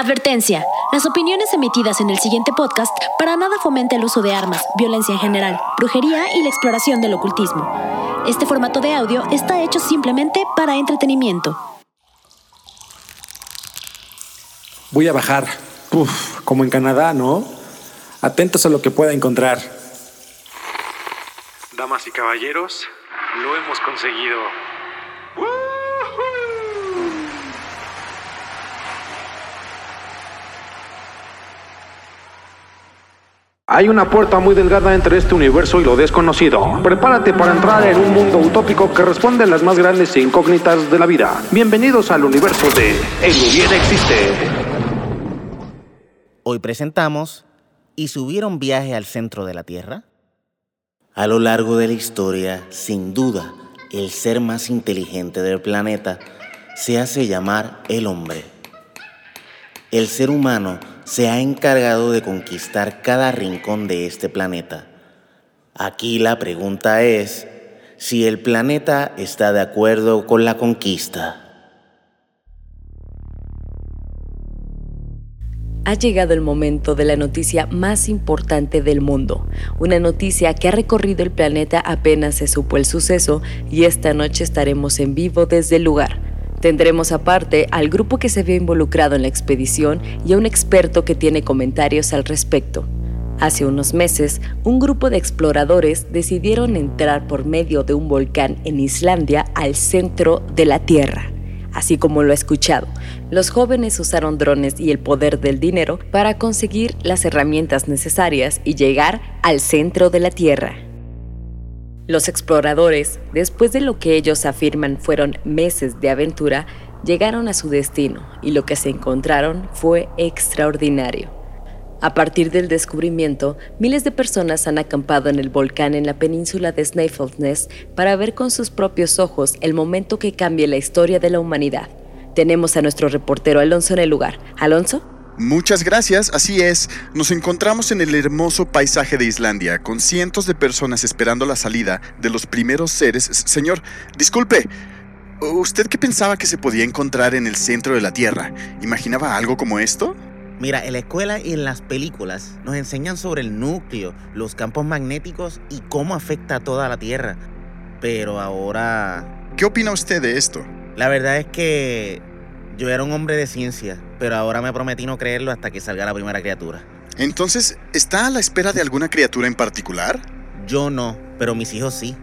Advertencia. Las opiniones emitidas en el siguiente podcast para nada fomenta el uso de armas, violencia en general, brujería y la exploración del ocultismo. Este formato de audio está hecho simplemente para entretenimiento. Voy a bajar. Uf, como en Canadá, ¿no? Atentos a lo que pueda encontrar. Damas y caballeros, lo hemos conseguido. Hay una puerta muy delgada entre este universo y lo desconocido. Prepárate para entrar en un mundo utópico que responde a las más grandes incógnitas de la vida. Bienvenidos al universo de El Hubiera Existe. Hoy presentamos ¿Y subieron viaje al centro de la Tierra? A lo largo de la historia, sin duda, el ser más inteligente del planeta se hace llamar el hombre. El ser humano se ha encargado de conquistar cada rincón de este planeta. Aquí la pregunta es si el planeta está de acuerdo con la conquista. Ha llegado el momento de la noticia más importante del mundo, una noticia que ha recorrido el planeta apenas se supo el suceso y esta noche estaremos en vivo desde el lugar. Tendremos aparte al grupo que se vio involucrado en la expedición y a un experto que tiene comentarios al respecto. Hace unos meses, un grupo de exploradores decidieron entrar por medio de un volcán en Islandia al centro de la Tierra. Así como lo ha escuchado, los jóvenes usaron drones y el poder del dinero para conseguir las herramientas necesarias y llegar al centro de la Tierra. Los exploradores, después de lo que ellos afirman fueron meses de aventura, llegaron a su destino y lo que se encontraron fue extraordinario. A partir del descubrimiento, miles de personas han acampado en el volcán en la península de Snaefellsnes para ver con sus propios ojos el momento que cambie la historia de la humanidad. Tenemos a nuestro reportero Alonso en el lugar. Alonso. Muchas gracias, así es. Nos encontramos en el hermoso paisaje de Islandia, con cientos de personas esperando la salida de los primeros seres. Señor, disculpe, ¿usted qué pensaba que se podía encontrar en el centro de la Tierra? ¿Imaginaba algo como esto? Mira, en la escuela y en las películas nos enseñan sobre el núcleo, los campos magnéticos y cómo afecta a toda la Tierra. Pero ahora... ¿Qué opina usted de esto? La verdad es que yo era un hombre de ciencia, pero ahora me prometí no creerlo hasta que salga la primera criatura. Entonces, ¿está a la espera de alguna criatura en particular? Yo no, pero mis hijos sí.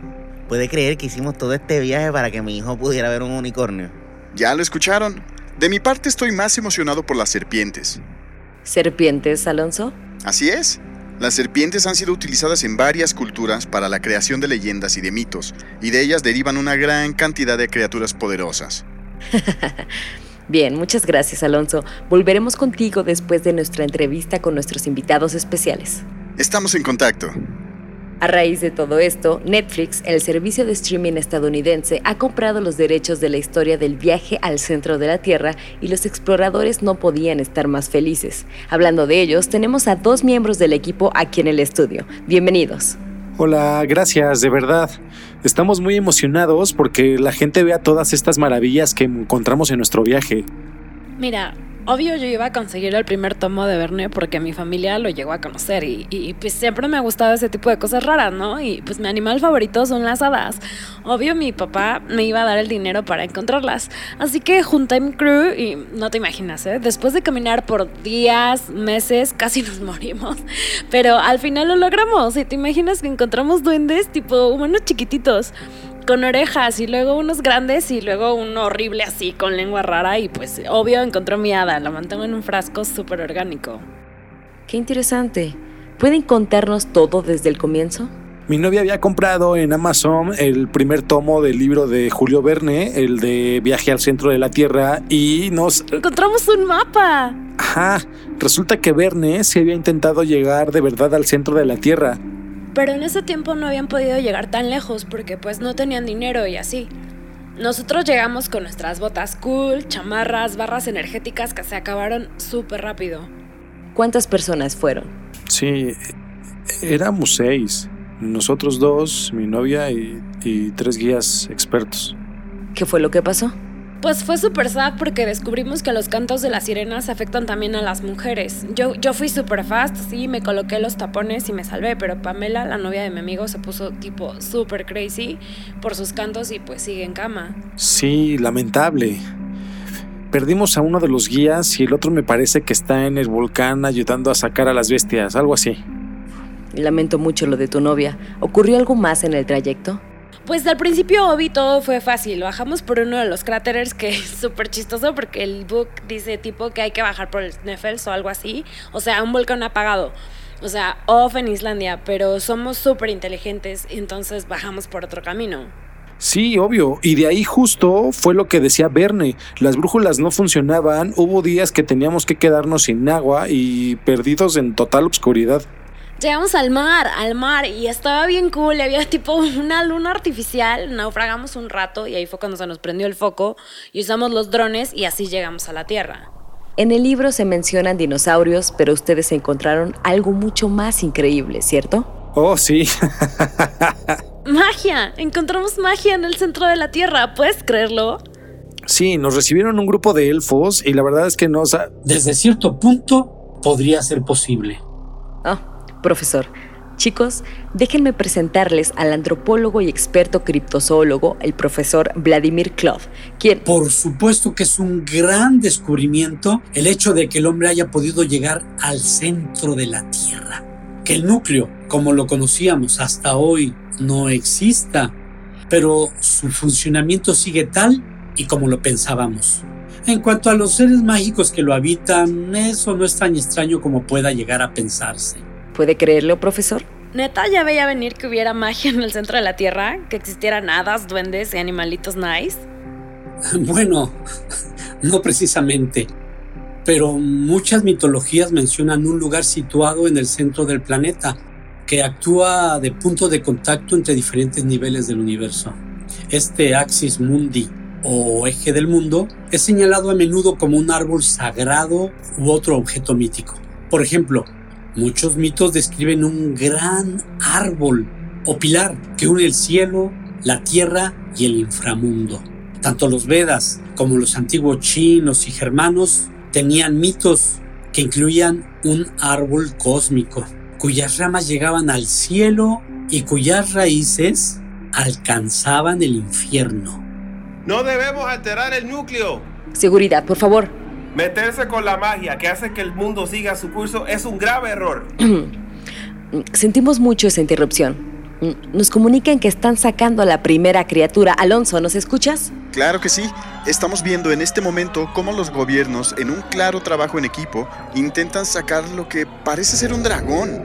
¿Puede creer que hicimos todo este viaje para que mi hijo pudiera ver un unicornio? Ya lo escucharon. De mi parte estoy más emocionado por las serpientes. ¿Serpientes, Alonso? Así es. Las serpientes han sido utilizadas en varias culturas para la creación de leyendas y de mitos, y de ellas derivan una gran cantidad de criaturas poderosas. Bien, muchas gracias Alonso. Volveremos contigo después de nuestra entrevista con nuestros invitados especiales. Estamos en contacto. A raíz de todo esto, Netflix, el servicio de streaming estadounidense, ha comprado los derechos de la historia del viaje al centro de la Tierra y los exploradores no podían estar más felices. Hablando de ellos, tenemos a dos miembros del equipo aquí en el estudio. Bienvenidos. Hola, gracias, de verdad. Estamos muy emocionados porque la gente vea todas estas maravillas que encontramos en nuestro viaje. Mira, Obvio yo iba a conseguir el primer tomo de Verne porque mi familia lo llegó a conocer y, pues siempre me ha gustado ese tipo de cosas raras, ¿no? Y pues mi animal favorito son las hadas. Obvio mi papá me iba a dar el dinero para encontrarlas. Así que junté mi crew y no te imaginas, ¿eh? Después de caminar por días, meses, casi nos morimos. Pero al final lo logramos y te imaginas que encontramos duendes tipo humanos chiquititos con orejas y luego unos grandes y luego uno horrible así con lengua rara y pues obvio encontró mi hada, la mantengo en un frasco súper orgánico. Qué interesante. ¿Pueden contarnos todo desde el comienzo? Mi novia había comprado en Amazon el primer tomo del libro de Julio Verne, el de Viaje al centro de la Tierra, y nos... Encontramos un mapa. Ajá, resulta que Verne se había intentado llegar de verdad al centro de la Tierra, pero en ese tiempo no habían podido llegar tan lejos porque pues no tenían dinero y así. Nosotros llegamos con nuestras botas cool, chamarras, barras energéticas que se acabaron súper rápido. ¿Cuántas personas fueron? Sí, éramos seis. Nosotros dos, mi novia y, y tres guías expertos. ¿Qué fue lo que pasó? Pues fue súper sad porque descubrimos que los cantos de las sirenas afectan también a las mujeres. Yo, yo fui súper fast, sí, me coloqué los tapones y me salvé, pero Pamela, la novia de mi amigo, se puso tipo súper crazy por sus cantos y pues sigue en cama. Sí, lamentable. Perdimos a uno de los guías y el otro me parece que está en el volcán ayudando a sacar a las bestias, algo así. Lamento mucho lo de tu novia. ¿Ocurrió algo más en el trayecto? Pues al principio, Obi, todo fue fácil. Bajamos por uno de los cráteres que es súper chistoso porque el book dice tipo que hay que bajar por el Sneffels o algo así. O sea, un volcán apagado. O sea, off en Islandia, pero somos súper inteligentes, entonces bajamos por otro camino. Sí, obvio. Y de ahí justo fue lo que decía Verne. Las brújulas no funcionaban, hubo días que teníamos que quedarnos sin agua y perdidos en total obscuridad. Llegamos al mar, al mar, y estaba bien cool. Había tipo una luna artificial. Naufragamos un rato y ahí fue cuando se nos prendió el foco y usamos los drones y así llegamos a la Tierra. En el libro se mencionan dinosaurios, pero ustedes encontraron algo mucho más increíble, ¿cierto? Oh, sí. ¡Magia! Encontramos magia en el centro de la Tierra, ¿puedes creerlo? Sí, nos recibieron un grupo de elfos y la verdad es que nos... ha- Desde cierto punto podría ser posible. Ah, profesor. Chicos, déjenme presentarles al antropólogo y experto criptozoólogo, el profesor Vladimir Klov, quien... Por supuesto que es un gran descubrimiento el hecho de que el hombre haya podido llegar al centro de la Tierra. Que el núcleo, como lo conocíamos hasta hoy, no exista, pero su funcionamiento sigue tal y como lo pensábamos. En cuanto a los seres mágicos que lo habitan, eso no es tan extraño como pueda llegar a pensarse. ¿Puede creerlo, profesor? Neta, ya veía venir que hubiera magia en el centro de la Tierra, que existieran hadas, duendes y animalitos nice. Bueno, no precisamente, pero muchas mitologías mencionan un lugar situado en el centro del planeta que actúa de punto de contacto entre diferentes niveles del universo. Este Axis Mundi o eje del mundo es señalado a menudo como un árbol sagrado u otro objeto mítico. Por ejemplo, muchos mitos describen un gran árbol o pilar que une el cielo, la tierra y el inframundo. Tanto los Vedas como los antiguos chinos y germanos tenían mitos que incluían un árbol cósmico, cuyas ramas llegaban al cielo y cuyas raíces alcanzaban el infierno. No debemos alterar el núcleo. Seguridad, por favor. Meterse con la magia que hace que el mundo siga su curso es un grave error. Sentimos mucho esa interrupción. Nos comunican que están sacando a la primera criatura. Alonso, ¿nos escuchas? Claro que sí. Estamos viendo en este momento cómo los gobiernos, en un claro trabajo en equipo, intentan sacar lo que parece ser un dragón.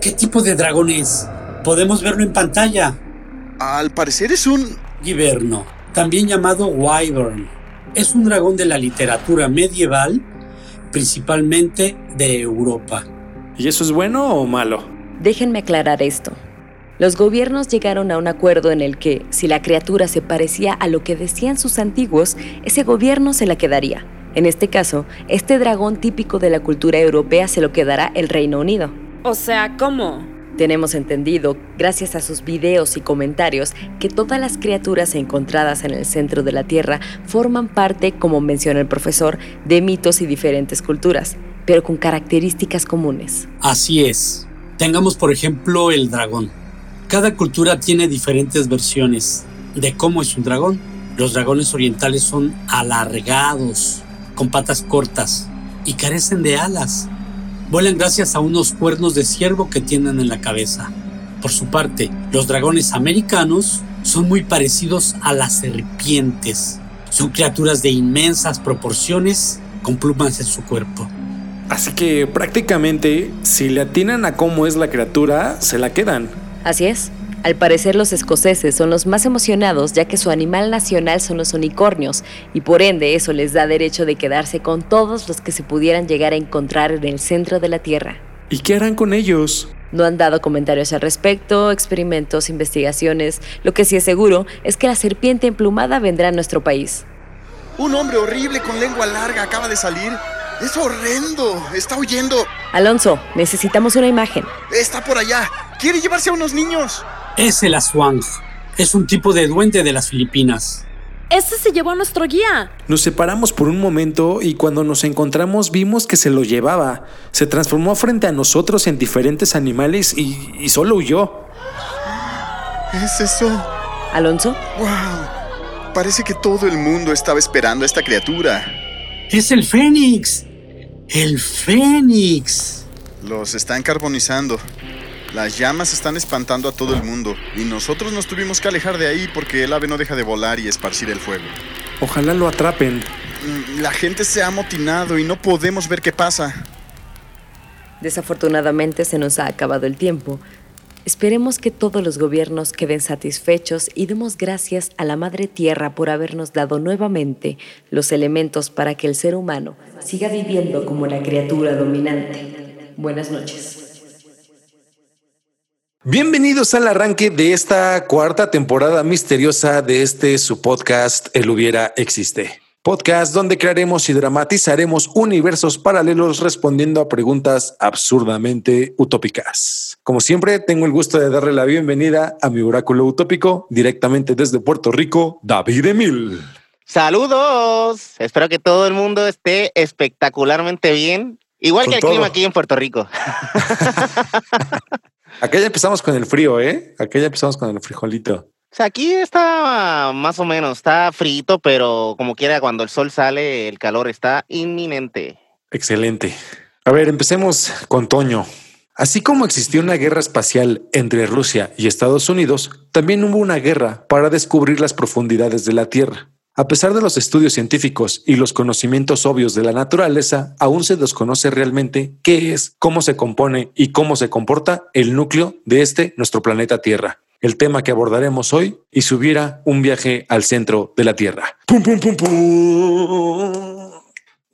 ¿Qué tipo de dragón es? Podemos verlo en pantalla. Al parecer es un... Giverno, también llamado Wyvern. Es un dragón de la literatura medieval, principalmente de Europa. ¿Y eso es bueno o malo? Déjenme aclarar esto. Los gobiernos llegaron a un acuerdo en el que, si la criatura se parecía a lo que decían sus antiguos, ese gobierno se la quedaría. En este caso, este dragón típico de la cultura europea se lo quedará el Reino Unido. O sea, ¿cómo? Tenemos entendido, gracias a sus videos y comentarios, que todas las criaturas encontradas en el centro de la Tierra forman parte, como menciona el profesor, de mitos y diferentes culturas, pero con características comunes. Así es. Tengamos por ejemplo el dragón. Cada cultura tiene diferentes versiones de cómo es un dragón. Los dragones orientales son alargados, con patas cortas y carecen de alas. Vuelan gracias a unos cuernos de ciervo que tienen en la cabeza. Por su parte, los dragones americanos son muy parecidos a las serpientes. Son criaturas de inmensas proporciones con plumas en su cuerpo. Así que prácticamente, si le atinan a cómo es la criatura, se la quedan. Así es. Al parecer los escoceses son los más emocionados ya que su animal nacional son los unicornios y por ende eso les da derecho de quedarse con todos los que se pudieran llegar a encontrar en el centro de la Tierra. ¿Y qué harán con ellos? No han dado comentarios al respecto, experimentos, investigaciones. Lo que sí es seguro es que la serpiente emplumada vendrá a nuestro país. Un hombre horrible con lengua larga acaba de salir. Es horrendo. Está huyendo. Alonso, necesitamos una imagen. Está por allá. Quiere llevarse a unos niños. Es el Aswang. Es un tipo de duende de las Filipinas. ese se llevó a nuestro guía. Nos separamos por un momento y cuando nos encontramos vimos que se lo llevaba. Se transformó frente a nosotros en diferentes animales y, y solo huyó. ¿Es eso? Alonso, ¡Wow! Parece que todo el mundo estaba esperando a esta criatura. Es el Fénix. El Fénix. Los están carbonizando. Las llamas están espantando a todo el mundo y nosotros nos tuvimos que alejar de ahí porque el ave no deja de volar y esparcir el fuego. Ojalá lo atrapen. Mm, La gente se ha amotinado y no podemos ver qué pasa. desafortunadamente se nos ha acabado el tiempo. Esperemos que todos los gobiernos queden satisfechos y demos gracias a la Madre Tierra por habernos dado nuevamente los elementos para que el ser humano siga viviendo como la criatura dominante. Buenas noches. Bienvenidos al arranque de esta cuarta temporada misteriosa de este su podcast El hubiera existe. Podcast donde crearemos y dramatizaremos universos paralelos respondiendo a preguntas absurdamente utópicas. Como siempre, tengo el gusto de darle la bienvenida a mi oráculo utópico directamente desde Puerto Rico, David Emil. Saludos. Espero que todo el mundo esté espectacularmente bien. Igual Con que el todo. clima aquí en Puerto Rico. Acá ya empezamos con el frío, ¿eh? Acá ya empezamos con el frijolito. O sea, aquí está más o menos, está frito, pero como quiera, cuando el sol sale, el calor está inminente. Excelente. A ver, empecemos con Toño. Así como existió una guerra espacial entre Rusia y Estados Unidos, también hubo una guerra para descubrir las profundidades de la Tierra. A pesar de los estudios científicos y los conocimientos obvios de la naturaleza, aún se desconoce realmente qué es, cómo se compone y cómo se comporta el núcleo de este nuestro planeta Tierra. El tema que abordaremos hoy y si hubiera un viaje al centro de la Tierra. ¡Pum, pum, pum, pum!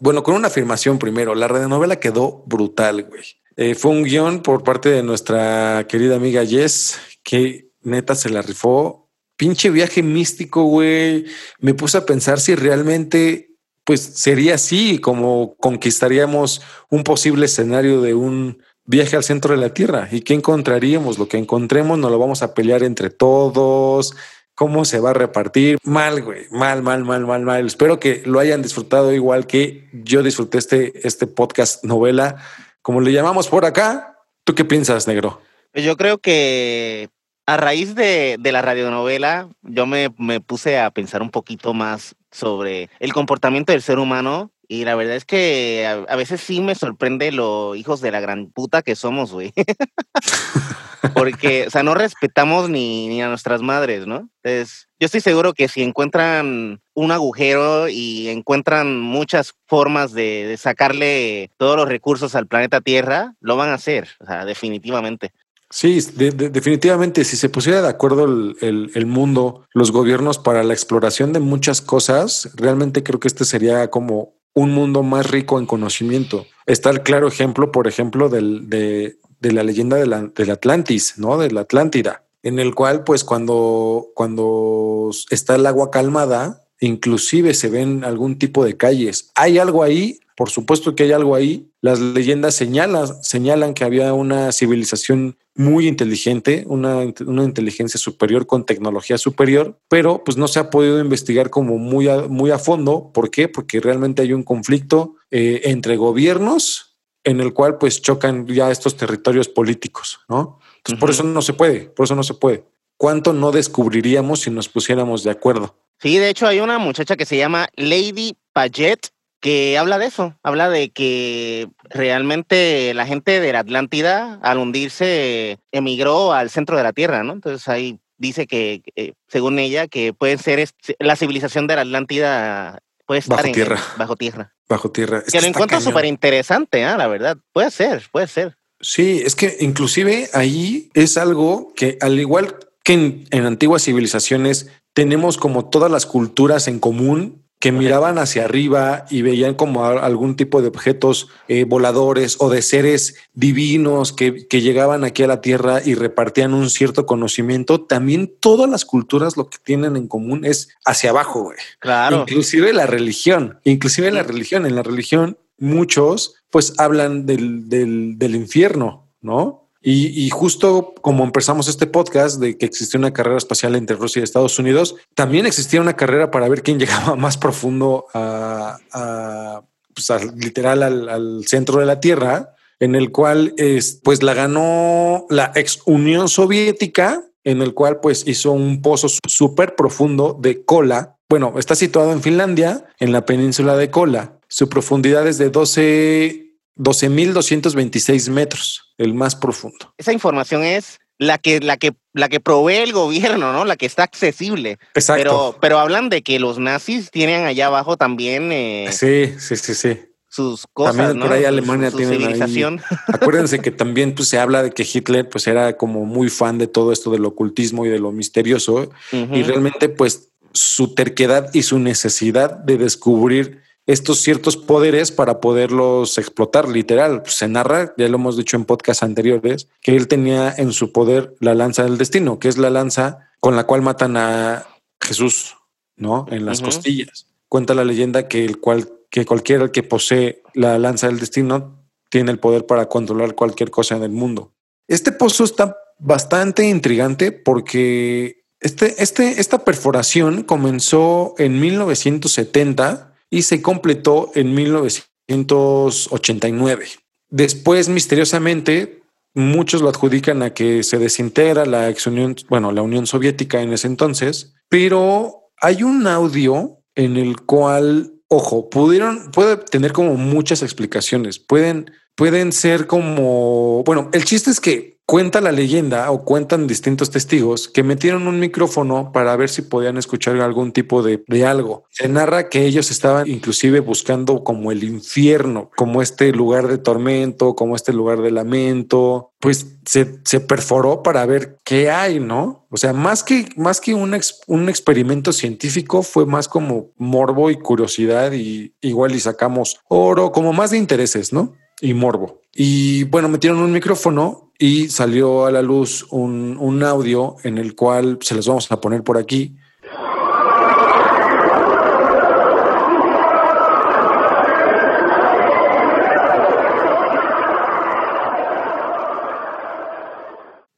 Bueno, con una afirmación primero, la radionovela quedó brutal, güey. Eh, fue un guion por parte de nuestra querida amiga Jess, que neta se la rifó. Pinche viaje místico, güey. Me puse a pensar si realmente, pues sería así como conquistaríamos un posible escenario de un viaje al centro de la Tierra. ¿Y qué encontraríamos? Lo que encontremos nos lo vamos a pelear entre todos. ¿Cómo se va a repartir? Mal, güey. Mal, mal, mal, mal, mal. Espero que lo hayan disfrutado igual que yo disfruté este, este podcast novela, como le llamamos por acá. ¿Tú qué piensas, negro? Pues Yo creo que a raíz de, de la radionovela, yo me, me puse a pensar un poquito más sobre el comportamiento del ser humano. Y la verdad es que a, a veces sí me sorprende lo hijos de la gran puta que somos, güey. Porque, o sea, no respetamos ni, ni a nuestras madres, ¿no? Entonces, yo estoy seguro que si encuentran un agujero y encuentran muchas formas de, de sacarle todos los recursos al planeta Tierra, lo van a hacer, o sea, definitivamente. Sí, de- de- definitivamente, si se pusiera de acuerdo el, el- mundo, los gobiernos para la exploración de muchas cosas, realmente creo que este sería como un mundo más rico en conocimiento. Está el claro ejemplo, por ejemplo, del, de, de la leyenda de la- del Atlantis, ¿no? De la Atlántida, en el cual, pues, cuando, cuando está el agua calmada, inclusive se ven algún tipo de calles. Hay algo ahí, por supuesto que hay algo ahí. Las leyendas señalan, señalan que había una civilización muy inteligente, una, una inteligencia superior con tecnología superior, pero pues no se ha podido investigar como muy a, muy a fondo. ¿Por qué? Porque realmente hay un conflicto eh, entre gobiernos en el cual pues chocan ya estos territorios políticos, ¿no? Entonces por eso no se puede, por eso no se puede. ¿Cuánto no descubriríamos si nos pusiéramos de acuerdo? Sí, de hecho hay una muchacha que se llama Lady Paget que habla de eso, habla de que realmente la gente de la Atlántida al hundirse emigró al centro de la Tierra, ¿no? Entonces ahí dice que, eh, según ella, que puede ser este- la civilización de la Atlántida puede estar Bajo en- tierra. bajo tierra. Bajo tierra. Es que lo encuentro súper interesante, ¿ah? la verdad. Puede ser, puede ser. Sí, es que inclusive ahí es algo que al igual que en, en antiguas civilizaciones tenemos como todas las culturas en común que miraban hacia arriba y veían como algún tipo de objetos eh, voladores o de seres divinos que, que llegaban aquí a la Tierra y repartían un cierto conocimiento. También todas las culturas lo que tienen en común es hacia abajo, güey. Claro. Inclusive la religión, inclusive la religión, en la religión muchos pues hablan del, del, del infierno, ¿no? Y, justo como empezamos este podcast de que existía una carrera espacial entre Rusia y Estados Unidos, también existía una carrera para ver quién llegaba más profundo a, pues, literal al, centro de la Tierra, en el cual es, pues la ganó la ex Unión Soviética, en el cual pues hizo un pozo súper profundo de Kola. Bueno, está situado en Finlandia, en la península de Kola. Su profundidad es de 12 12.226 metros, el más profundo. Esa información es la que, la que, la que provee el gobierno, ¿no? La que está accesible. Exacto. Pero, pero hablan de que los nazis tienen allá abajo también. Eh, sí, sí, sí, sí. Sus cosas. También por ahí Alemania tiene civilización. Acuérdense que también pues, se habla de que Hitler pues era como muy fan de todo esto del ocultismo y de lo misterioso. Y realmente, pues, su terquedad y su necesidad de descubrir estos ciertos poderes para poderlos explotar, literal. Se narra, ya lo hemos dicho en podcasts anteriores, que él tenía en su poder la lanza del destino, que es la lanza con la cual matan a Jesús, ¿no? En las costillas. Cuenta la leyenda que el cual que cualquiera que posee la lanza del destino tiene el poder para controlar cualquier cosa en el mundo. Este pozo está bastante intrigante porque este, este, esta perforación comenzó en 1970 y se completó en 1989. Después, misteriosamente, muchos lo adjudican a que se desintegra la ex Unión, bueno, la Unión Soviética en ese entonces, pero hay un audio en el cual, ojo, pudieron, puede tener como muchas explicaciones, pueden, pueden ser como, bueno, el chiste es que Cuenta la leyenda o cuentan distintos testigos que metieron un micrófono para ver si podían escuchar algún tipo de, algo. Se narra que ellos estaban inclusive buscando como el infierno, como este lugar de tormento, como este lugar de lamento. Pues se, se perforó para ver qué hay, ¿no? O sea, más que, más que un, un experimento científico, fue más como morbo y curiosidad y igual y sacamos oro, como más de intereses, ¿no? Y morbo. Y bueno, metieron un micrófono y salió a la luz un, audio en el cual se los vamos a poner por aquí.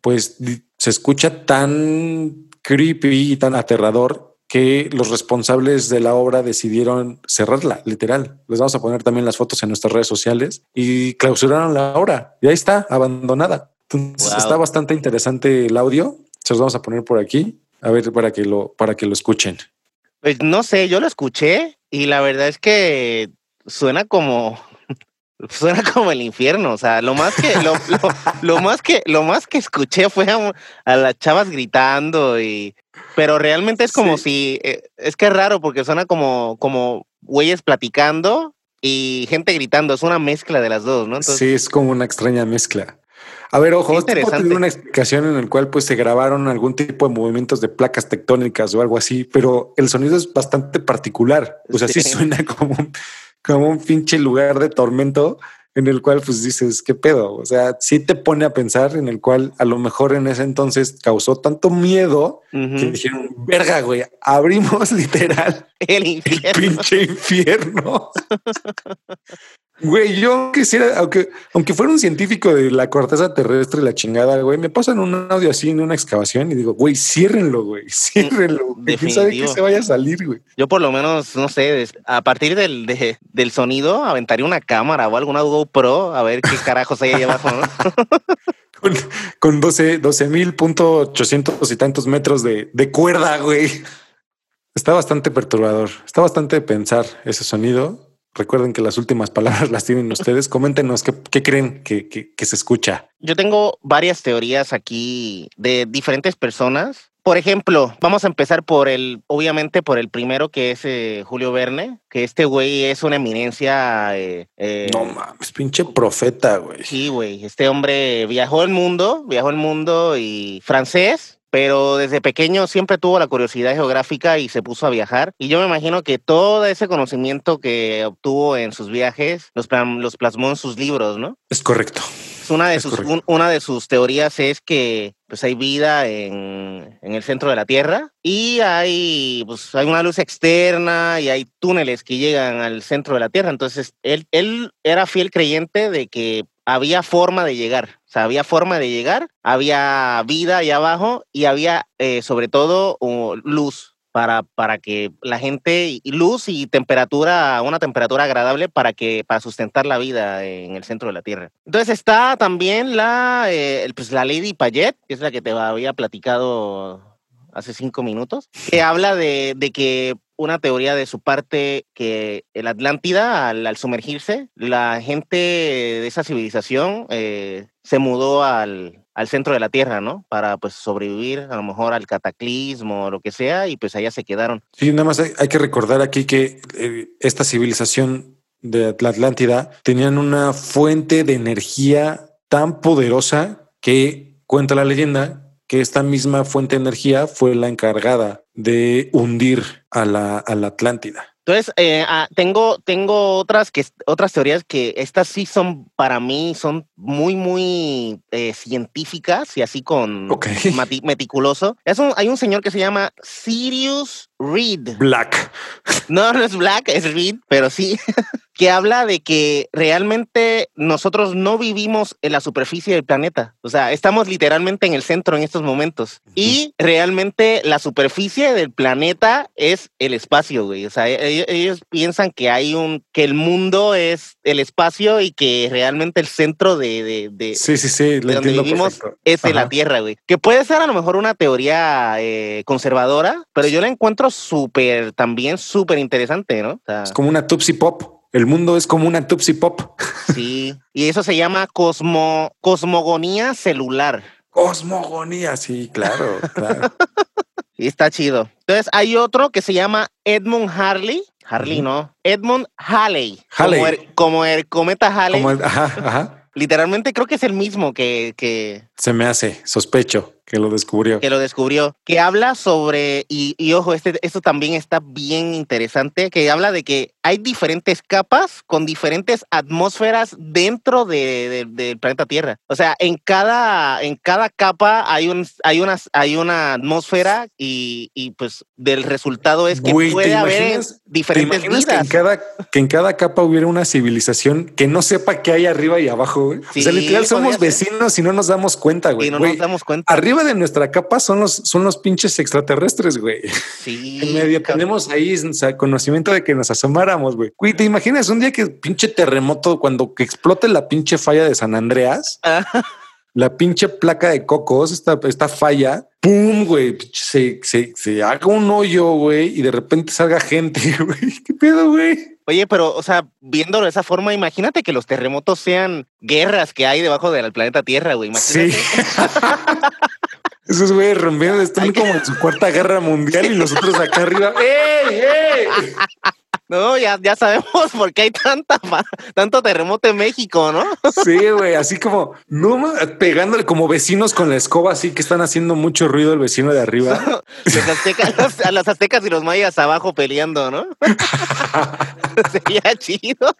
Pues se escucha tan creepy y tan aterrador que los responsables de la obra decidieron cerrarla, literal. Les vamos a poner también las fotos en nuestras redes sociales y clausuraron la obra. Y ahí está, abandonada. Está bastante interesante el audio. Se los vamos a poner por aquí, a ver para que lo, para que lo escuchen. Pues no sé, yo lo escuché y la verdad es que suena como suena como el infierno. O sea, lo más que lo, lo, más que lo más que escuché fue a, las chavas gritando y pero realmente es como si eh, es que es raro porque suena como como güeyes platicando y gente gritando. Es una mezcla de las dos, ¿no? sí, es como una extraña mezcla. A ver, ojo, esto puede tener una explicación en el cual pues se grabaron algún tipo de movimientos de placas tectónicas o algo así, pero el sonido es bastante particular. O sea, sí, suena como, como un pinche lugar de tormento en el cual pues dices, ¿qué pedo? O sea, sí te pone a pensar en el cual a lo mejor en ese entonces causó tanto miedo que dijeron, verga, güey, abrimos literal el, infierno. el pinche infierno. Güey, yo quisiera, aunque, aunque fuera un científico de la corteza terrestre y la chingada, güey, me pasan un audio así en una excavación y digo, güey, ciérrenlo, güey, ciérrenlo. ¿Quién sabe que se vaya a salir, güey? Yo por lo menos, no sé, a partir del, del sonido aventaría una cámara o alguna GoPro a ver qué carajos hay ahí abajo, ¿no? con, con 12 mil punto ochocientos y tantos metros de, de cuerda, güey. Está bastante perturbador. Está bastante de pensar ese sonido. Recuerden que las últimas palabras las tienen ustedes. Coméntenos qué, creen que, se escucha. Yo tengo varias teorías aquí de diferentes personas. Por ejemplo, vamos a empezar por el, obviamente por el primero que es eh, Julio Verne, que este güey es una eminencia. Eh, eh, no mames, pinche profeta, güey. Sí, güey. Este hombre viajó el mundo, viajó el mundo y francés, pero desde pequeño siempre tuvo la curiosidad geográfica y se puso a viajar. Y yo me imagino que todo ese conocimiento que obtuvo en sus viajes los, los plasmó en sus libros, ¿no? Es correcto. Una de, sus, una de sus teorías es que pues, hay vida en, en, el centro de la Tierra y hay, pues, hay una luz externa y hay túneles que llegan al centro de la Tierra. Entonces, él, él era fiel creyente de que había forma de llegar. Sea, había forma de llegar, había vida ahí abajo y había eh, sobre todo uh, luz para, para que la gente, luz y temperatura, una temperatura agradable para, que, para sustentar la vida en el centro de la Tierra. Entonces está también la, eh, pues la Lady Payet, que es la que te había platicado hace cinco minutos, que habla de, de que una teoría de su parte que el Atlántida, al, sumergirse, la gente de esa civilización eh, se mudó al, al, centro de la Tierra, ¿no? Para pues sobrevivir a lo mejor al cataclismo o lo que sea, y pues allá se quedaron. Sí, nada más hay, que recordar aquí que eh, esta civilización de la Atlántida tenían una fuente de energía tan poderosa que cuenta la leyenda que esta misma fuente de energía fue la encargada de hundir a la, a la Atlántida. Entonces, eh, ah, tengo, tengo otras, que, otras teorías que estas sí son, para mí, son muy, muy eh, científicas y así con meticuloso. Es un, hay un señor que se llama Sirius Reed. Black. No, no es Black, es Reed, pero sí. que habla de que realmente nosotros no vivimos en la superficie del planeta. O sea, estamos literalmente en el centro en estos momentos. Y realmente la superficie del planeta es el espacio, güey. O sea, ellos, ellos, piensan que hay un, que el mundo es el espacio y que realmente el centro de, de, sí, sí, sí, de donde vivimos es en la Tierra, güey. Que puede ser a lo mejor una teoría eh, conservadora, pero yo la encuentro súper, también súper interesante, ¿no? es como una Tupsi Pop. El mundo es como una Tupsi Pop. Sí, y eso se llama cosmo, cosmogonía celular. Cosmogonía, sí, claro, claro. y está chido. Entonces hay otro que se llama Edmund Harley. Harley, ¿no? Edmund Halley. Halley. Como el, cometa Halley. Como ajá, ajá. Literalmente creo que es el mismo que, que... Se me hace, sospecho que lo descubrió. Que lo descubrió. Que habla sobre, y, y, ojo, este, esto también está bien interesante, que habla de que hay diferentes capas con diferentes atmósferas dentro del de, planeta Tierra. O sea, en cada, en cada capa hay, un, hay, unas, hay una atmósfera y, y pues del resultado es que puede haber diferentes vidas. Que en, cada, que en cada capa hubiera una civilización que no sepa qué hay arriba y abajo. Güey. o sea, literal somos vecinos y no nos damos cuenta, güey. Y no nos damos cuenta. Arriba de nuestra capa son los, son los pinches extraterrestres, güey. Sí. En medio tenemos ahí conocimiento de que nos asomáramos, güey. Güey, ¿te imaginas un día que pinche terremoto cuando que explote la pinche falla de San Andreas? La pinche placa de cocos, esta, esta falla, pum, güey, se, se, se haga un hoyo, güey, y de repente salga gente, güey. ¿Qué pedo, güey? Oye, pero, o sea, viéndolo de esa forma, imagínate que los terremotos sean guerras que hay debajo del planeta Tierra, güey. Imagínate. Sí. Esos güeyes rompiendo están como en su cuarta guerra mundial y nosotros acá arriba. ¡Ey, ey! No, ya, ya sabemos por qué hay tanta, tanto terremoto en México, ¿no? Sí, güey, así como, no, pegándole como vecinos con la escoba, así que están haciendo mucho ruido el vecino de arriba. Los aztecas, a las aztecas y los mayas abajo peleando, ¿no? Sería chido.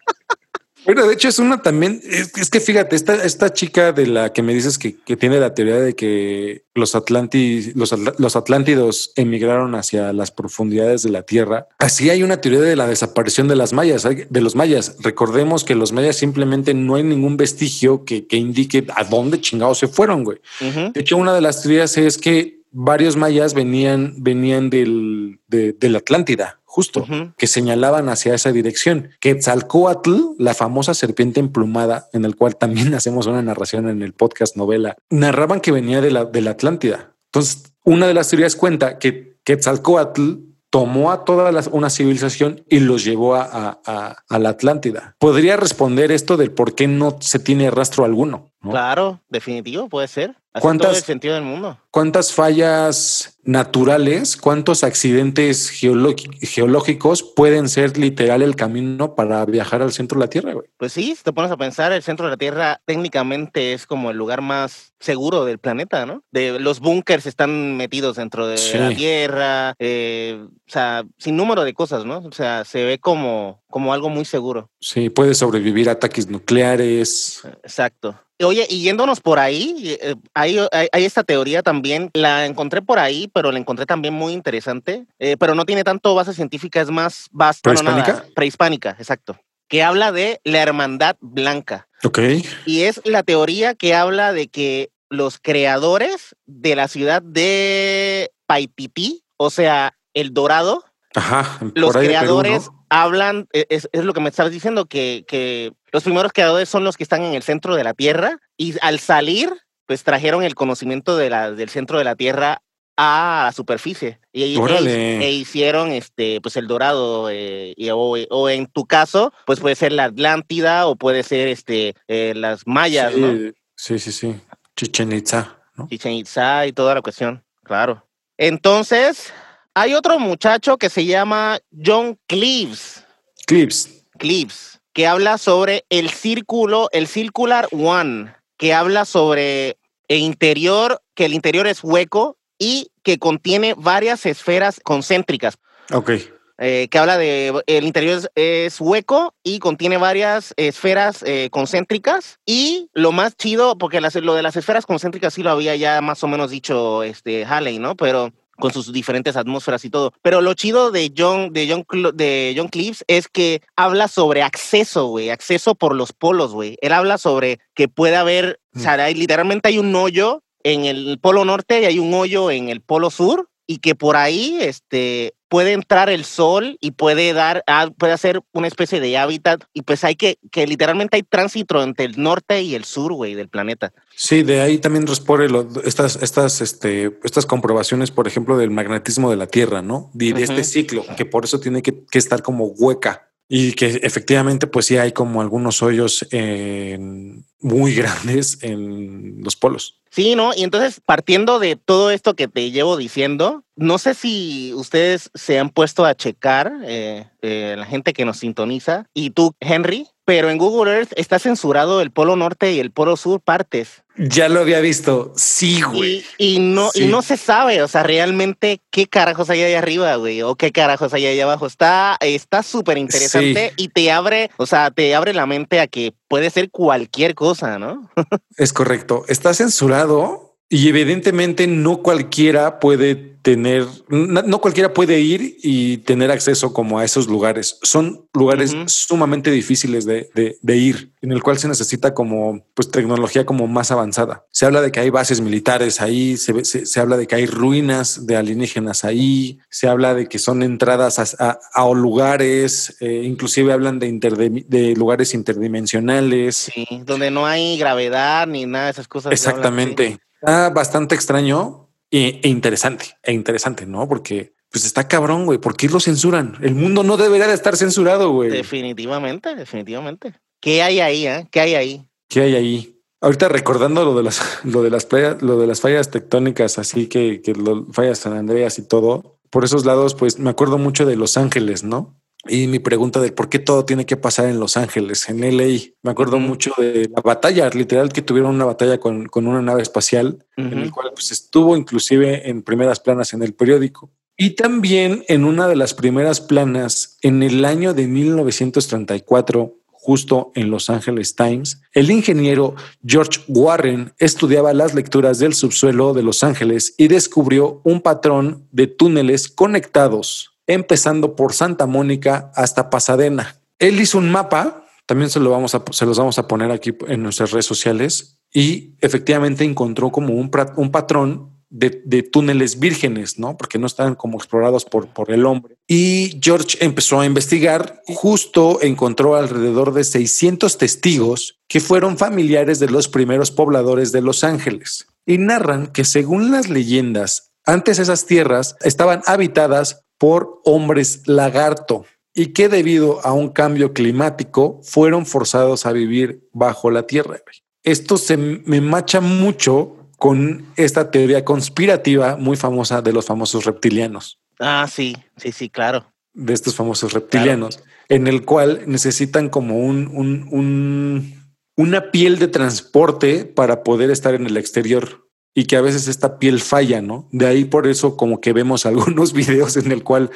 Bueno, de hecho es una también, es, que fíjate, esta, esta chica de la que me dices que, tiene la teoría de que los, Atlanti, los, los, atlántidos emigraron hacia las profundidades de la Tierra, así hay una teoría de la desaparición de las mayas, de los mayas. Recordemos que los mayas simplemente no hay ningún vestigio que, indique a dónde chingados se fueron, güey. De hecho, una de las teorías es que varios mayas venían, venían del, de, la Atlántida justo, que señalaban hacia esa dirección. Quetzalcoatl, la famosa serpiente emplumada, en el cual también hacemos una narración en el podcast novela, narraban que venía de la, de la Atlántida. Entonces, una de las teorías cuenta que Quetzalcoatl tomó a toda una civilización y los llevó a, a, la Atlántida. ¿Podría responder esto del por qué no se tiene rastro alguno? Claro, definitivo, puede ser. ¿Cuántas, todo el sentido del mundo. ¿Cuántas fallas naturales, cuántos accidentes geológicos pueden ser literal el camino para viajar al centro de la Tierra? Güey? Pues sí, si te pones a pensar, el centro de la Tierra técnicamente es como el lugar más seguro del planeta, ¿no? De, los búnkers están metidos dentro de la Tierra, eh, o sea, sin número de cosas, ¿no? O sea, se ve como, como algo muy seguro. Sí, puede sobrevivir a ataques nucleares. Exacto. Oye, y yéndonos por ahí, eh, hay, hay, esta teoría también, la encontré por ahí, pero la encontré también muy interesante, eh, pero no tiene tanto base científica, es más base prehispánica. prehispánica, exacto. que habla de la hermandad blanca. Ok. Y es la teoría que habla de que los creadores de la ciudad de Paititi, o sea, El Dorado, Ajá. los Perú, ¿no? Hablan, e- es, es lo que me estabas diciendo, que, que los primeros creadores son los que están en el centro de la Tierra y al salir, pues trajeron el conocimiento de la, del centro de la Tierra a la superficie y, e, e hicieron este pues el dorado eh, y- o, o en tu caso pues puede ser la Atlántida o puede ser este eh, las mayas sí, ¿no? sí, sí, sí. Chichen Itza, ¿no? Chichen Itza y toda la cuestión, claro. Entonces, hay otro muchacho que se llama John Cleves, Clips. Cleves, que habla sobre el círculo, el Circular One, que habla sobre el interior, que el interior es hueco y que contiene varias esferas concéntricas. Ok. eh, que habla de el interior es, es hueco y contiene varias esferas eh, concéntricas y lo más chido porque las- lo de las esferas concéntricas sí lo había ya más o menos dicho este Halley, ¿no? Pero con sus diferentes atmósferas y todo. Pero lo chido de John de John Cl- de John Cleves es que habla sobre acceso, güey, acceso por los polos, güey. Él habla sobre que puede haber, o sea, hay- literalmente hay un hoyo en el polo norte y hay un hoyo en el polo sur y que por ahí este puede entrar el sol y puede dar ah, puede hacer una especie de hábitat y pues hay que que literalmente hay tránsito entre el norte y el sur güey del planeta Sí, de ahí también responde lo- estas, estas, este, estas comprobaciones, por ejemplo, del magnetismo de la Tierra, ¿no? De, de este ciclo, que por eso tiene que, que estar como hueca. Y que efectivamente, pues sí hay como algunos hoyos en- muy grandes en los polos. sí no y entonces partiendo de todo esto que te llevo diciendo no sé si ustedes se han puesto a checar eh, eh, la gente que nos sintoniza y tú Henry pero en Google Earth está censurado el polo norte y el polo sur partes Ya lo había visto. Sí, güey. Y, y no, y no se sabe, o sea, realmente qué carajos hay ahí arriba, güey, o qué carajos hay ahí abajo. Está está súper interesante y te abre, o sea, te abre la mente a que puede ser cualquier cosa, ¿no? Es correcto. Está censurado y evidentemente no cualquiera puede tener, no cualquiera puede ir y tener acceso como a esos lugares. Son lugares sumamente difíciles de, de- de ir, en el cual se necesita como pues tecnología como más avanzada. Se habla de que hay bases militares ahí, se, se, se habla de que hay ruinas de alienígenas ahí, se habla de que son entradas a, a- a lugares, eh, inclusive hablan de, de lugares interdimensionales. Sí, donde no hay gravedad ni nada de esas cosas. Exactamente. Está bastante extraño e, e interesante, e interesante, ¿no? Porque pues está cabrón, güey. ¿Por qué lo censuran? El mundo no debería de estar censurado, güey. Definitivamente, definitivamente. ¿Qué hay ahí, eh? ¿Qué hay ahí? ¿Qué hay ahí? Ahorita recordando lo de las, lo de las playas, lo de las fallas tectónicas, así que, que lo, fallas San Andreas y todo. Por esos lados, pues me acuerdo mucho de Los Ángeles, ¿no? Y mi pregunta de por qué todo tiene que pasar en Los Ángeles, en LA. Me acuerdo mucho de la batalla, literal, que tuvieron una batalla con, con una nave espacial en el cual pues, estuvo inclusive en primeras planas en el periódico. Y también en una de las primeras planas en el año de 1934, justo en Los Angeles Times, el ingeniero George Warren estudiaba las lecturas del subsuelo de Los Ángeles y descubrió un patrón de túneles conectados, empezando por Santa Mónica hasta Pasadena. Él hizo un mapa, también se, lo vamos a, se los vamos a poner aquí en nuestras redes sociales, y efectivamente encontró como un, un patrón de, de túneles vírgenes, ¿no? Porque no estaban como explorados por, por el hombre. Y George empezó a investigar, justo encontró alrededor de 600 testigos que fueron familiares de los primeros pobladores de Los Ángeles. Y narran que según las leyendas, antes esas tierras estaban habitadas por hombres lagarto y que debido a un cambio climático fueron forzados a vivir bajo la tierra. Esto se me macha mucho con esta teoría conspirativa muy famosa de los famosos reptilianos, Ah, sí, sí, sí, claro. de estos famosos reptilianos, en el cual necesitan como un, un- un- una piel de transporte para poder estar en el exterior y que a veces esta piel falla, ¿no? De ahí por eso como que vemos algunos videos en el cual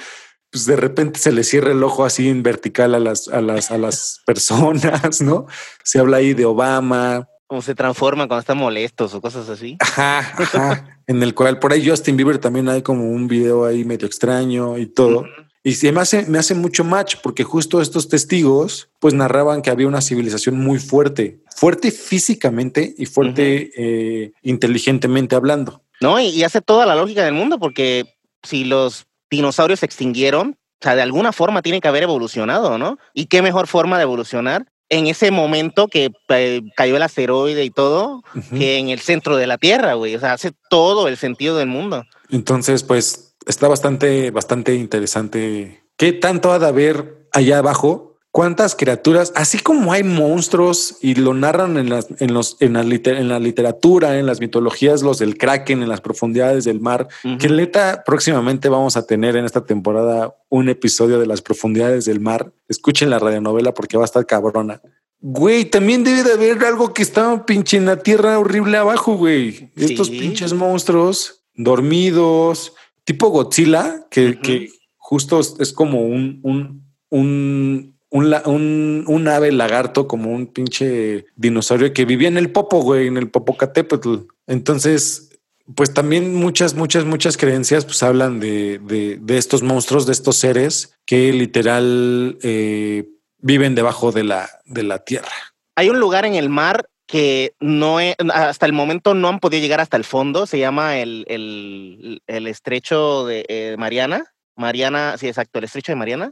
pues de repente se le cierra el ojo así en vertical a las, a las, a las personas, ¿no? Se habla ahí de Obama, Como se transforman cuando están molestos o cosas así. Ajá, ajá. en el cual por ahí Justin Bieber también hay como un video ahí medio extraño y todo. Y se me hace, me hace mucho match porque justo estos testigos pues narraban que había una civilización muy fuerte, fuerte físicamente y fuerte eh, inteligentemente hablando. No, y, y hace toda la lógica del mundo porque si los dinosaurios se extinguieron, o sea, de alguna forma tiene que haber evolucionado, ¿no? Y qué mejor forma de evolucionar en ese momento que eh, cayó el asteroide y todo, que en el centro de la Tierra, güey. O sea, hace todo el sentido del mundo. Entonces, pues está bastante, bastante interesante. ¿Qué tanto ha de haber allá abajo? ¿Cuántas criaturas? Así como hay monstruos y lo narran en, las, en, los, en, la, liter- en la literatura, en las mitologías, los del kraken, en las profundidades del mar, Ujú. que neta, próximamente vamos a tener en esta temporada un episodio de las profundidades del mar. Escuchen la radionovela porque va a estar cabrona. Güey, también debe de haber algo que está pinche en la tierra horrible abajo, güey. Estos pinches monstruos dormidos, tipo Godzilla, que, justo es, es como un, un, un, un- un ave lagarto, como un pinche dinosaurio que vivía en el Popo, güey, en el Popocatépetl. Entonces, pues también muchas, muchas, muchas creencias pues hablan de, de, de estos monstruos, de estos seres que literal eh, viven debajo de la, de la tierra. Hay un lugar en el mar que no he- hasta el momento no han podido llegar hasta el fondo. Se llama el, el, el estrecho de eh, Mariana. Mariana, sí, exacto, el estrecho de Mariana.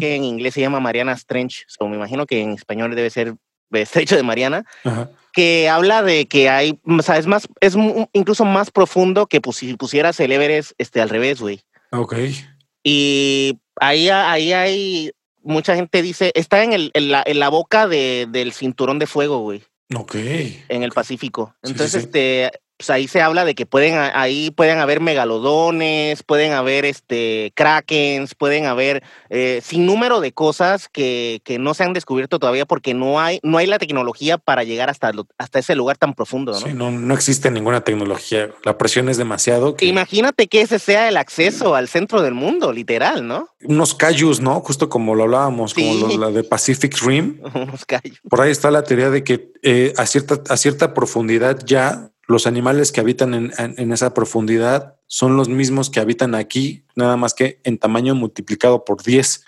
Que en inglés se llama Mariana Trench, so, me imagino que en español debe ser Estrecho de Mariana, Ajá. que habla de que hay, o sea, es más, es incluso más profundo que si pusieras el Everest este, al revés, güey. Ok. Y ahí, ahí hay, mucha gente dice, está en, el, en, la, en la boca de, del cinturón de fuego, güey, Ok. en el Pacífico. Sí, sí, Entonces, sí. este, pues ahí se habla de que pueden, ahí pueden haber megalodones, pueden haber este, krakens, pueden haber eh, sin número de cosas que, que no se han descubierto todavía porque no hay, no hay la tecnología para llegar hasta, lo- hasta ese lugar tan profundo, ¿no? Sí, no, no existe ninguna tecnología. La presión es demasiado. Que Imagínate que ese sea el acceso al centro del mundo, literal, ¿no? unos cayus, ¿no? Justo como lo hablábamos, como lo- la de Pacific Rim. Unos callos. Por ahí está la teoría de que eh, a, cierta, a cierta profundidad ya los animales que habitan en, en- en esa profundidad son los mismos que habitan aquí, nada más que en tamaño multiplicado por 10.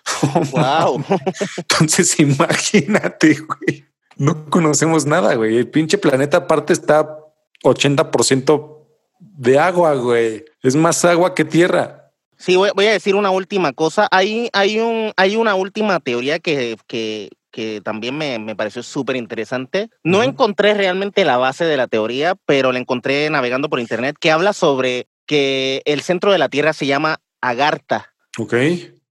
Wow. Entonces imagínate, güey. No conocemos nada, güey. El pinche planeta aparte está 80% de agua, güey. Es más agua que tierra. Sí, voy, voy a decir una última cosa. Hay, hay, un, hay una última teoría que, que, que también me, me pareció súper interesante. No Ujú. encontré realmente la base de la teoría, pero la encontré navegando por internet, que habla sobre que el centro de la Tierra se llama Agartha. Ok.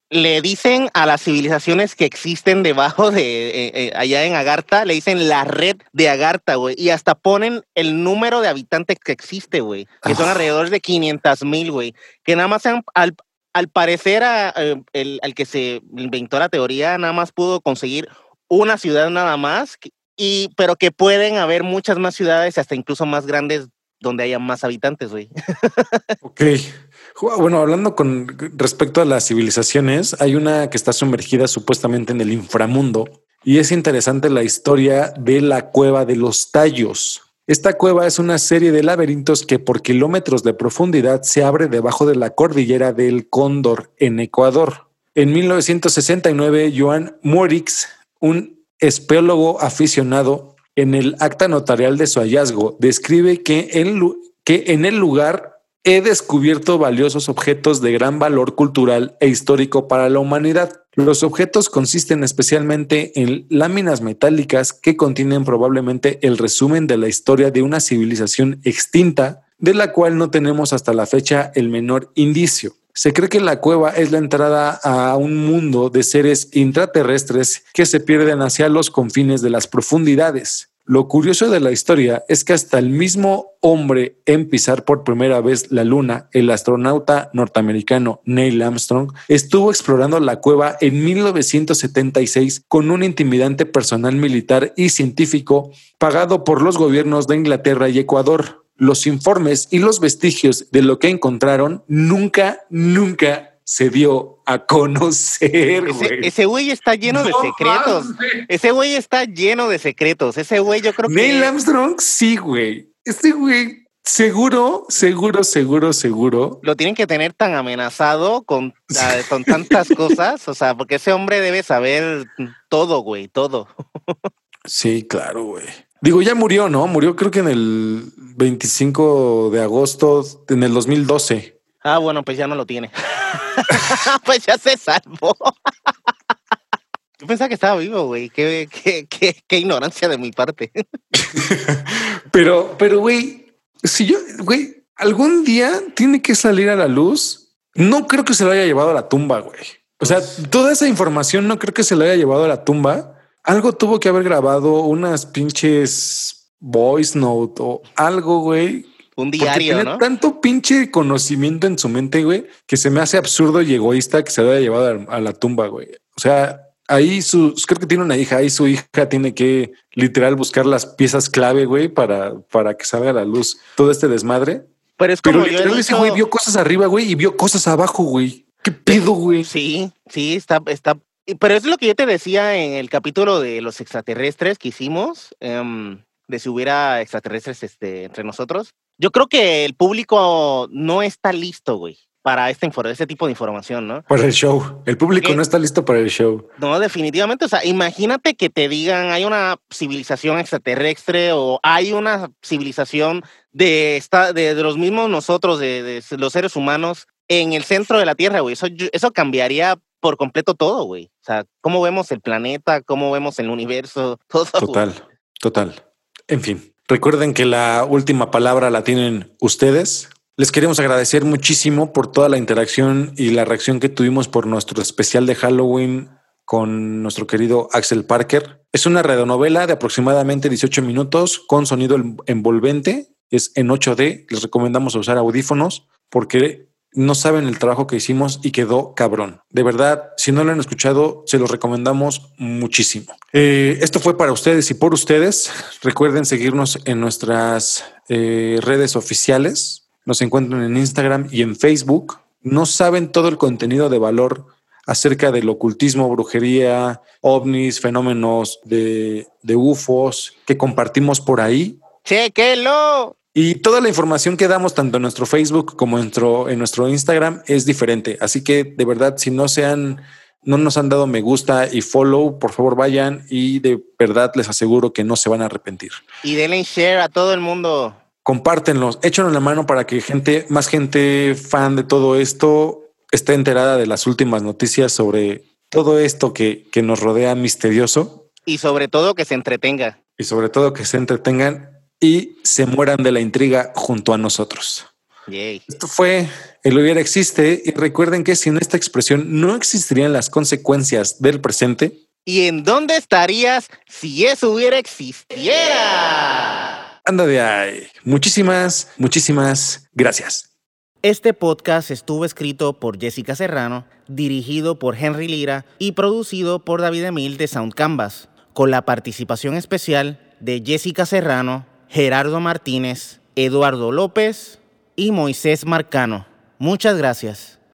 Le dicen a las civilizaciones que existen debajo de eh, eh, allá en Agartha, le dicen la red de Agartha, güey. Y hasta ponen el número de habitantes que existe, güey. Que son Ah. alrededor de 500 mil, güey. Que nada más sean, al, al parecer, a, eh, el, al que se inventó la teoría, nada más pudo conseguir una ciudad nada más. Y, pero que pueden haber muchas más ciudades, hasta incluso más grandes, donde haya más habitantes, güey. Ok. Bueno, hablando con respecto a las civilizaciones, hay una que está sumergida supuestamente en el inframundo y es interesante la historia de la cueva de los tallos. Esta cueva es una serie de laberintos que por kilómetros de profundidad se abre debajo de la cordillera del Cóndor en Ecuador. En 1969, Joan Morix, un espeleólogo aficionado, en el acta notarial de su hallazgo, describe que en, que en el lugar he descubierto valiosos objetos de gran valor cultural e histórico para la humanidad. Los objetos consisten especialmente en láminas metálicas que contienen probablemente el resumen de la historia de una civilización extinta, de la cual no tenemos hasta la fecha el menor indicio. Se cree que la cueva es la entrada a un mundo de seres intraterrestres que se pierden hacia los confines de las profundidades. Lo curioso de la historia es que hasta el mismo hombre en pisar por primera vez la luna, el astronauta norteamericano Neil Armstrong, estuvo explorando la cueva en 1976 con un intimidante personal militar y científico pagado por los gobiernos de Inglaterra y Ecuador. Los informes y los vestigios de lo que encontraron nunca, nunca se dio a conocer. Ese, güey. ese güey está lleno de secretos. mames. Ese güey está lleno de secretos. Ese güey yo creo Neil que... Armstrong, sí, güey. Este güey seguro, seguro, seguro, seguro. Lo tienen que tener tan amenazado con, ah, con tantas cosas, o sea, porque ese hombre debe saber todo, güey, todo. Sí, claro, güey. Digo, ya murió, ¿no? Murió creo que en el 25 de agosto, en el 2012. Ah, bueno, pues ya no lo tiene. pues ya se salvó. Yo pensaba que estaba vivo, güey. Qué, qué, qué, qué ignorancia de mi parte. pero, pero, güey, si yo, güey, algún día tiene que salir a la luz, no creo que se lo haya llevado a la tumba, güey. O sea, toda esa información no creo que se lo haya llevado a la tumba. Algo tuvo que haber grabado, unas pinches voice note o algo, güey. Un diario, tiene ¿no? tanto pinche conocimiento en su mente, güey, que se me hace absurdo y egoísta que se lo haya llevado a, la tumba, güey. O sea, ahí su, creo que tiene una hija, ahí su hija tiene que literal buscar las piezas clave, güey, para, para que salga a la luz todo este desmadre. Pero es Pero como yo he literal ese güey vio cosas arriba, güey, y vio cosas abajo, güey. ¿Qué pedo, güey? Sí, sí, está, está. Pero es lo que yo te decía en el capítulo de los extraterrestres que hicimos, em, de si hubiera extraterrestres este, entre nosotros. Yo creo que el público no está listo, güey, para infor- este tipo de información, ¿no? Para el show. El público ¿Qué? no está listo para el show. No, definitivamente. O sea, imagínate que te digan hay una civilización extraterrestre o hay una civilización de, esta, de, de los mismos nosotros, de, de los seres humanos, en el centro de la Tierra, güey. Eso, eso cambiaría por completo todo, güey. O sea, cómo vemos el planeta, cómo vemos el universo, todo. Total, total. En fin, recuerden que la última palabra la tienen ustedes. Les queremos agradecer muchísimo por toda la interacción y la reacción que tuvimos por nuestro especial de Halloween con nuestro querido Axel Parker. Es una radionovela de aproximadamente 18 minutos con sonido en- envolvente. Es en 8D. Les recomendamos usar audífonos porque no saben el trabajo que hicimos y quedó cabrón. De verdad, si no lo han escuchado, se los recomendamos muchísimo. Eh, esto fue para ustedes y por ustedes. Recuerden seguirnos en nuestras eh, redes oficiales. Nos encuentran en Instagram y en Facebook. No saben todo el contenido de valor acerca del ocultismo, brujería, ovnis, fenómenos de, de UFOs que compartimos por ahí. ¡Chéquelo! Y toda la información que damos tanto en nuestro Facebook como en nuestro, en nuestro Instagram es diferente. Así que de verdad, si no se han, no nos han dado me gusta y follow, por favor vayan y de verdad les aseguro que no se van a arrepentir. Y denle share a todo el mundo. Compártenlos, échanos la mano para que gente, más gente fan de todo esto esté enterada de las últimas noticias sobre todo esto que, que nos rodea misterioso Y sobre todo que se entretenga. y sobre todo que se entretengan y se mueran de la intriga junto a nosotros. Yay. Esto fue El hubiera existe y recuerden que sin esta expresión no existirían las consecuencias del presente. ¿Y en dónde estarías si eso hubiera existiera? Anda de ahí. Muchísimas, muchísimas gracias. Este podcast estuvo escrito por Jessica Serrano, dirigido por Henry Lira y producido por David Emil de Sound Canvas, con la participación especial de Jessica Serrano, Gerardo Martínez, Eduardo López y Moisés Marcano. Muchas gracias.